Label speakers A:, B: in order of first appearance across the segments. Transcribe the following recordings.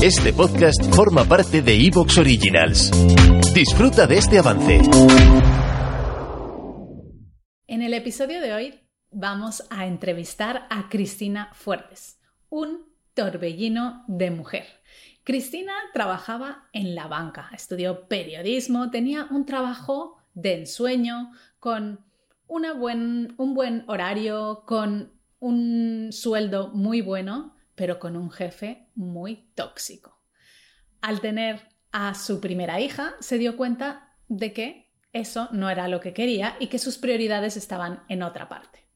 A: Este podcast forma parte de Evox Originals. Disfruta de este avance.
B: En el episodio de hoy vamos a entrevistar a Cristina Fuertes, un torbellino de mujer. Cristina trabajaba en la banca, estudió periodismo, tenía un trabajo de ensueño, con buen, un buen horario, con un sueldo muy bueno, pero con un jefe muy tóxico. Al tener a su primera hija, se dio cuenta de que eso no era lo que quería y que sus prioridades estaban en otra parte.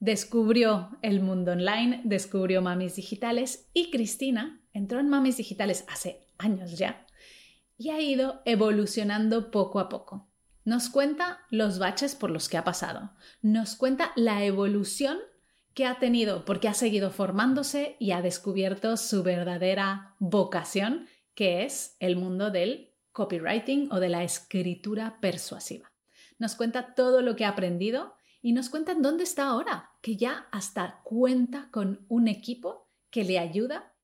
B: Descubrió el mundo online, descubrió Mamis Digitales y Cristina entró en Mamis Digitales hace años ya y ha ido evolucionando poco a poco. Nos cuenta los baches por los que ha pasado, nos cuenta la evolución que ha tenido porque ha seguido formándose y ha descubierto su verdadera vocación, que es el mundo del copywriting o de la escritura persuasiva. Nos cuenta todo lo que ha aprendido y nos cuenta en dónde está ahora, que ya hasta cuenta con un equipo que le ayuda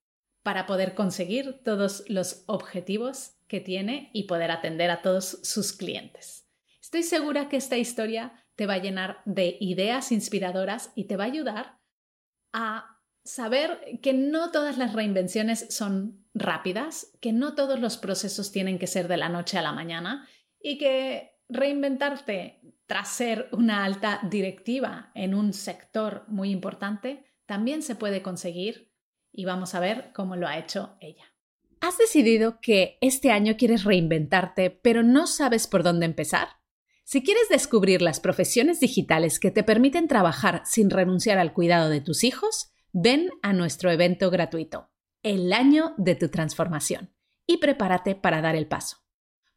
B: para poder conseguir todos los objetivos que tiene y poder atender a todos sus clientes. Estoy segura que esta historia te va a llenar de ideas inspiradoras y te va a ayudar a saber que no todas las reinvenciones son rápidas, que no todos los procesos tienen que ser de la noche a la mañana y que reinventarte tras ser una alta directiva en un sector muy importante también se puede conseguir y vamos a ver cómo lo ha hecho ella. ¿Has decidido que este año quieres reinventarte pero no sabes por dónde empezar? Si quieres descubrir las profesiones digitales que te permiten trabajar sin renunciar al cuidado de tus hijos, ven a nuestro evento gratuito, el año de tu transformación, y prepárate para dar el paso.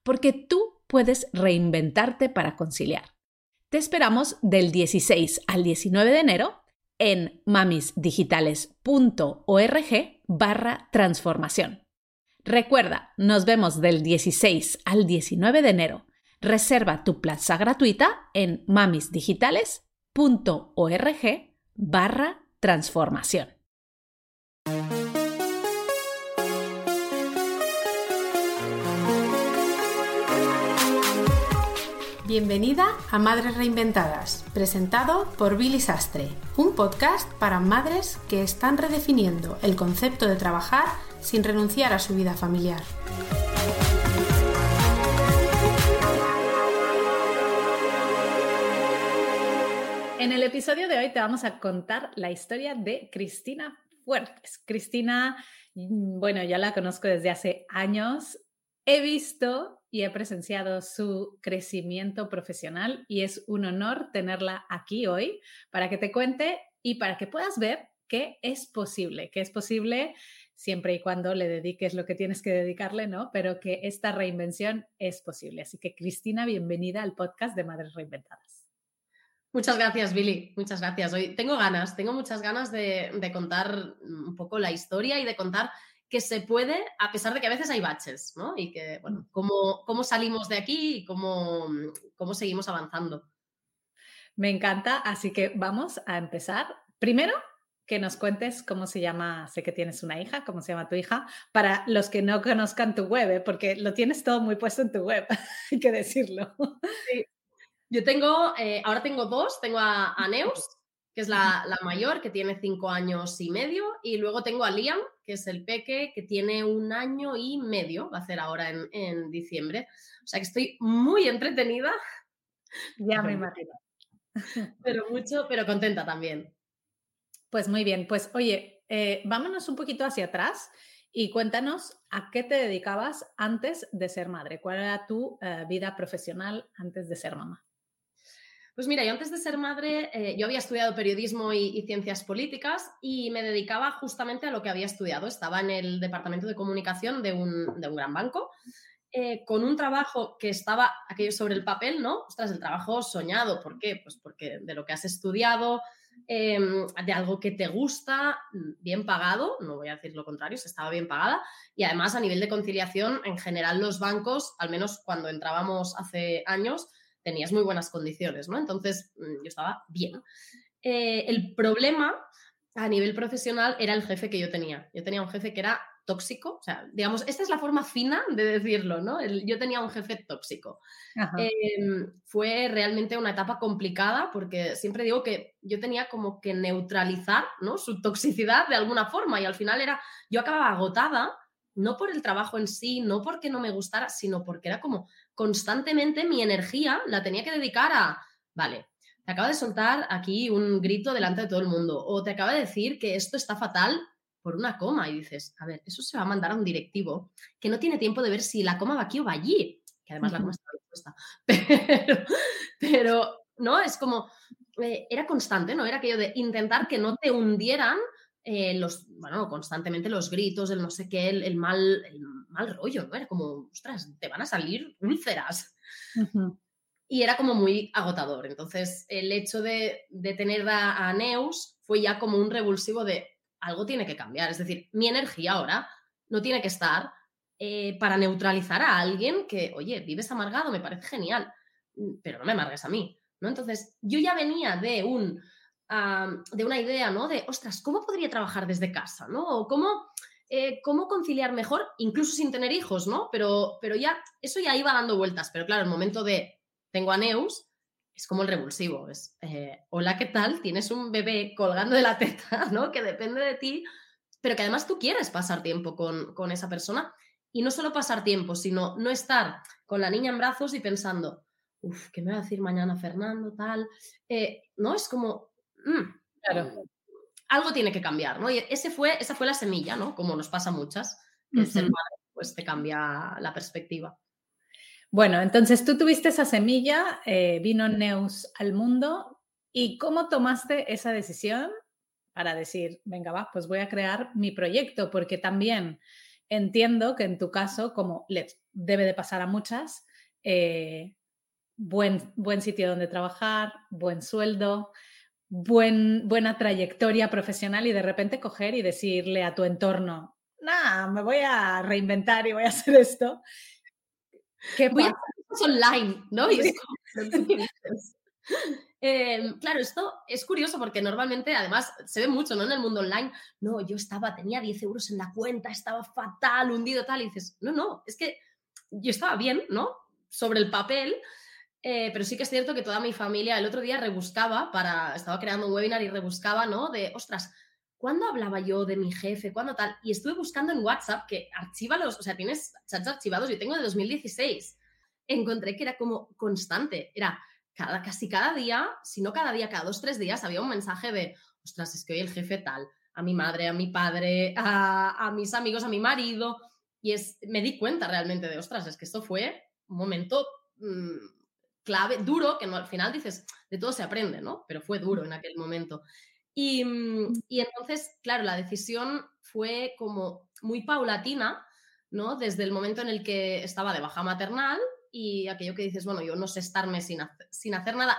B: Porque tú puedes reinventarte para conciliar. Te esperamos del 16 al 19 de enero en mamisdigitales.org barra transformación. Recuerda, nos vemos del 16 al 19 de enero Reserva tu plaza gratuita en mamisdigitales.org barra transformación.
C: Bienvenida a Madres Reinventadas, presentado por Billy Sastre, un podcast para madres que están redefiniendo el concepto de trabajar sin renunciar a su vida familiar.
B: En el episodio de hoy te vamos a contar la historia de Cristina Fuertes. Cristina, mm, bueno, ya la conozco desde hace años. He visto y he presenciado su crecimiento profesional y es un honor tenerla aquí hoy para que te cuente y para que puedas ver que es posible, que es posible siempre y cuando le dediques lo que tienes que dedicarle, ¿no? Pero que esta reinvención es posible. Así que Cristina, bienvenida al podcast de Madres Reinventadas.
D: Muchas gracias, Billy. Muchas gracias. Hoy tengo ganas, tengo muchas ganas de, contar un poco la historia y de contar que se puede, a pesar de que a veces hay baches, ¿no? Y que, bueno, mm. cómo, cómo salimos de aquí y cómo, cómo seguimos avanzando.
B: Me encanta, así que vamos a empezar. Primero, que nos cuentes cómo se llama, sé que tienes una hija, cómo se llama tu hija, para los que no conozcan tu web, ¿eh? porque lo tienes todo muy puesto en tu web, hay que decirlo.
D: Sí, yo tengo, eh, ahora tengo dos, tengo a, Neus, que es la, mayor, que tiene cinco años y medio, y luego tengo a Liam, que es el peque, que tiene un año y medio, va a ser ahora en, diciembre. O sea que estoy muy entretenida.
B: Ya me imagino.
D: Pero mucho, pero contenta también.
B: Pues muy bien, pues oye, eh, vámonos un poquito hacia atrás y cuéntanos a qué te dedicabas antes de ser madre, cuál era tu eh, vida profesional antes de ser mamá.
D: Pues mira, yo antes de ser madre, eh, yo había estudiado periodismo y, ciencias políticas y me dedicaba justamente a lo que había estudiado. Estaba en el departamento de comunicación de un, gran banco, eh, con un trabajo que estaba aquello sobre el papel, ¿no? Ostras, el trabajo soñado. ¿Por qué? Pues porque de lo que has estudiado, em, de algo que te gusta, bien pagado, no voy a decir lo contrario, se estaba bien pagada, y además a nivel de conciliación, en general los bancos, al menos cuando entrábamos hace años, tenías muy buenas condiciones, ¿no? Entonces mm, yo estaba bien. Eh, el problema a nivel profesional era el jefe que yo tenía. Yo tenía un jefe que era tóxico, o sea, digamos, esta es la forma fina de decirlo, ¿no? yo tenía un jefe tóxico. Em, fue realmente una etapa complicada porque siempre digo que yo tenía como que neutralizar, ¿no? Su toxicidad de alguna forma y al final era, yo acababa agotada, no por el trabajo en sí, no porque no me gustara, sino porque era como constantemente mi energía la tenía que dedicar a, vale, te acaba de soltar aquí un grito delante de todo el mundo o te acaba de decir que esto está fatal por una coma y dices, a ver, eso se va a mandar a un directivo que no tiene tiempo de ver si la coma va aquí o va allí, que además la coma está dispuesta, pero, pero, ¿no? Es como, eh, era constante, ¿no? Era aquello de intentar que no te hundieran eh, los, bueno, constantemente los gritos, el no sé qué, el, mal, el mal rollo, ¿no? Era como, ostras, te van a salir úlceras y era como muy agotador. Entonces, el hecho de, tener a, Neus fue ya como un revulsivo de algo tiene que cambiar. Es decir, mi energía ahora no tiene que estar eh, para neutralizar a alguien que, oye, vives amargado, me parece genial, pero no me amargues a mí. ¿no? Entonces, yo ya venía de un... de una idea, ¿no? De, ostras, ¿cómo podría trabajar desde casa? ¿no? O cómo, eh, cómo conciliar mejor, incluso sin tener hijos, ¿no? Pero, pero ya, eso ya iba dando vueltas. Pero claro, el momento de tengo a Neus, es como el revulsivo. Es, eh, hola, ¿qué tal? Tienes un bebé colgando de la teta, ¿no? Que depende de ti, pero que además tú quieres pasar tiempo con, esa persona. Y no solo pasar tiempo, sino no estar con la niña en brazos y pensando, uff, ¿qué me va a decir mañana Fernando? Tal. Eh, no, es como, mm, claro. Algo tiene que cambiar, ¿no? Y ese fue, esa fue la semilla, ¿no? Como nos pasa muchas, el ser madre, pues te cambia la perspectiva.
B: Bueno, entonces tú tuviste esa semilla, eh, vino Neus al mundo y ¿cómo tomaste esa decisión para decir, venga, va, pues voy a crear mi proyecto? Porque también entiendo que en tu caso, como le debe de pasar a muchas, eh, buen, buen sitio donde trabajar, buen sueldo, buen, buena trayectoria profesional y de repente coger y decirle a tu entorno, nada, me voy a reinventar y voy a hacer esto.
D: ¿Qué Voy a online, ¿no? Em, claro, esto es curioso porque normalmente, además, se ve mucho, ¿no? En el mundo online, no, yo estaba, tenía 10 euros en la cuenta, estaba fatal, hundido, tal, y dices, no, no, es que yo estaba bien, ¿no? Sobre el papel, eh, pero sí que es cierto que toda mi familia el otro día rebuscaba para, estaba creando un webinar y rebuscaba, ¿no? De, ostras, ¿cuándo hablaba yo de mi jefe? ¿Cuándo tal? Y estuve buscando en WhatsApp que archívalos, o sea, tienes chats archivados, yo tengo de 2016. Encontré que era como constante, era cada, casi cada día, si no cada día, cada dos, tres días, había un mensaje de, ostras, es que hoy el jefe tal, a mi madre, a mi padre, a, mis amigos, a mi marido. Y es, me di cuenta realmente de, ostras, es que esto fue un momento mm, clave, duro, que no, al final dices, de todo se aprende, ¿no? Pero fue duro en aquel momento. Mm, y, entonces, claro, la decisión fue como muy paulatina, ¿no? Desde el momento en el que estaba de baja maternal y aquello que dices, bueno, yo no sé estarme sin, sin hacer nada.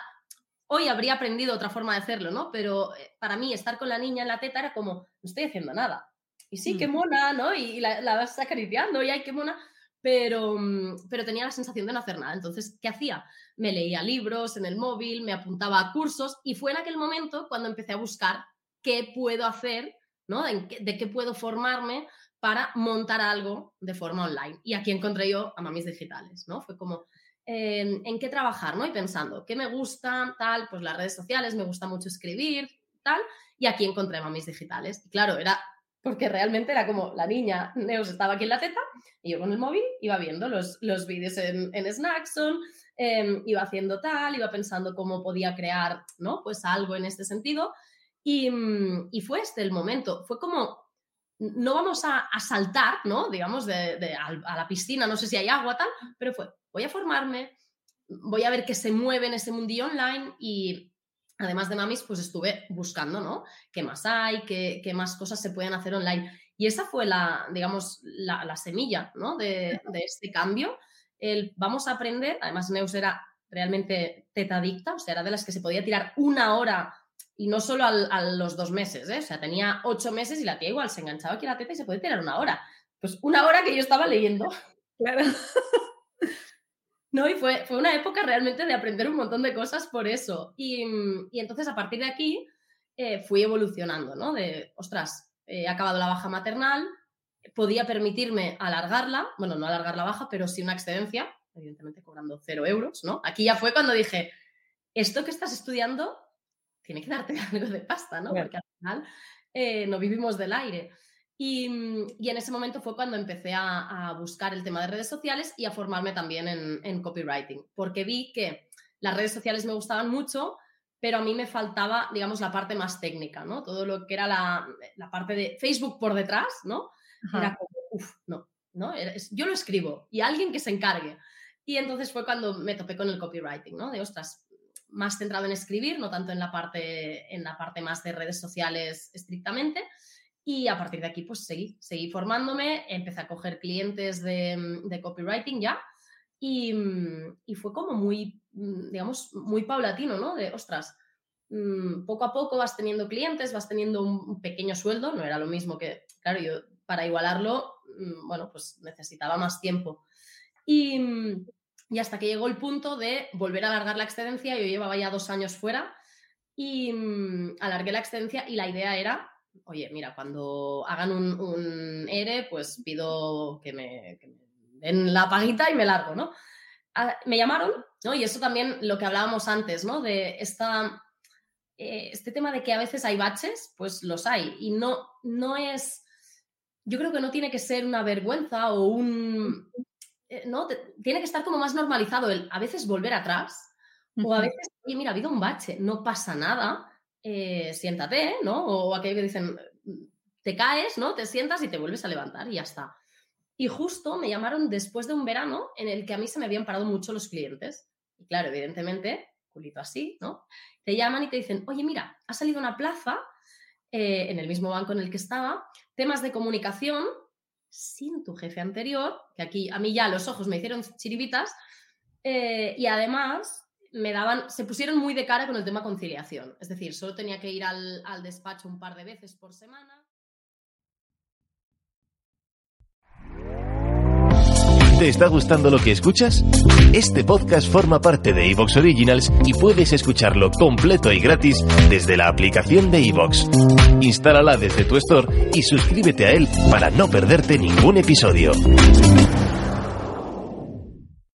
D: Hoy habría aprendido otra forma de hacerlo, ¿no? Pero eh, para mí estar con la niña en la teta era como, no estoy haciendo nada. Y sí, qué mm. mona, ¿no? Y la, la vas acariciando y ay, qué mona pero, mm, pero tenía la sensación de no hacer nada. Entonces, ¿qué hacía? Me leía libros en el móvil, me apuntaba a cursos y fue en aquel momento cuando empecé a buscar qué puedo hacer, ¿no? De, qué puedo formarme para montar algo de forma online. Y aquí encontré yo a Mamis Digitales, ¿no? Fue como, ¿en qué trabajar, ¿no? Y pensando, ¿qué me gusta? Tal, pues las redes sociales, me gusta mucho escribir, tal. Y aquí encontré Mamis Digitales. Y claro, era porque realmente era como la niña, Neus estaba aquí en la teta y yo con el móvil iba viendo los, los vídeos en, en Snackson, em, iba haciendo tal, iba pensando cómo podía crear, ¿no? Pues algo en este sentido. Y, mm, y fue este el momento, fue como, no vamos a, saltar, ¿no? Digamos, de, de, a, a la piscina, no sé si hay agua, tal, pero fue, voy a formarme, voy a ver qué se mueve en ese mundillo online y, además de mamis, pues estuve buscando, ¿no? ¿Qué más hay? ¿Qué, qué más cosas se pueden hacer online? Y esa fue la, digamos, la, semilla, ¿no? De, este cambio. El vamos a aprender, además Neus era realmente tetadicta, o sea, era de las que se podía tirar una hora y no solo a los dos meses, ¿eh? O sea, tenía ocho meses y la tía igual se enganchaba aquí a la teta y se puede tirar una hora. Pues una hora que yo estaba leyendo. Claro. ¿no? Y fue, una época realmente de aprender un montón de cosas por eso. Y, entonces a partir de aquí, eh, fui evolucionando, ¿no? De, ostras, he acabado la baja maternal, podía permitirme alargarla, bueno, no alargar la baja, pero sí una excedencia, evidentemente cobrando cero euros, ¿no? Aquí ya fue cuando dije, esto que estás estudiando tiene que darte algo de pasta, ¿no? Porque al final eh, no vivimos del aire. Y, en ese momento fue cuando empecé a, buscar el tema de redes sociales y a formarme también en, copywriting, porque vi que las redes sociales me gustaban mucho, pero a mí me faltaba, digamos, la parte más técnica, ¿no? Todo lo que era la, parte de Facebook por detrás, ¿no? Era como, uff, no, ¿no? yo lo escribo y alguien que se encargue. Y entonces fue cuando me topé con el copywriting, ¿no? De, ostras, más centrado en escribir, no tanto en la parte, en la parte más de redes sociales estrictamente. Y a partir de aquí, pues seguí, seguí formándome, empecé a coger clientes de, de copywriting ya y, y, fue como muy, digamos, muy paulatino, ¿no? De, ostras, mm, poco a poco vas teniendo clientes, vas teniendo un pequeño sueldo, no era lo mismo que, claro, yo para igualarlo, mm, bueno, pues necesitaba más tiempo. Y, y hasta que llegó el punto de volver a alargar la excedencia, yo llevaba ya dos años fuera y mm, alargué la excedencia y la idea era, oye, mira, cuando hagan un, ERE, pues pido que me, den la paguita y me largo, ¿no? Ah, me llamaron, ¿no? Y eso también lo que hablábamos antes, ¿no? De esta, eh, este tema de que a veces hay baches, pues los hay. Y no, no es, yo creo que no tiene que ser una vergüenza o un, eh, ¿no? tiene que estar como más normalizado el a veces volver atrás o a veces, oye, mira, ha habido un bache, no pasa nada, eh, siéntate, ¿no? O aquello que dicen, te caes, ¿no? Te sientas y te vuelves a levantar y ya está. Y justo me llamaron después de un verano en el que a mí se me habían parado mucho los clientes. Y claro, evidentemente, culito así, ¿no? Te llaman y te dicen, oye, mira, ha salido una plaza eh, en el mismo banco en el que estaba, temas de comunicación sin tu jefe anterior, que aquí a mí ya los ojos me hicieron chiribitas, eh, y además me daban, se pusieron muy de cara con el tema conciliación. Es decir, solo tenía que ir al, al despacho un par de veces por semana.
A: ¿Te está gustando lo que escuchas? Este podcast forma parte de Evox Originals y puedes escucharlo completo y gratis desde la aplicación de Evox. Instálala desde tu store y suscríbete a él para no perderte ningún episodio.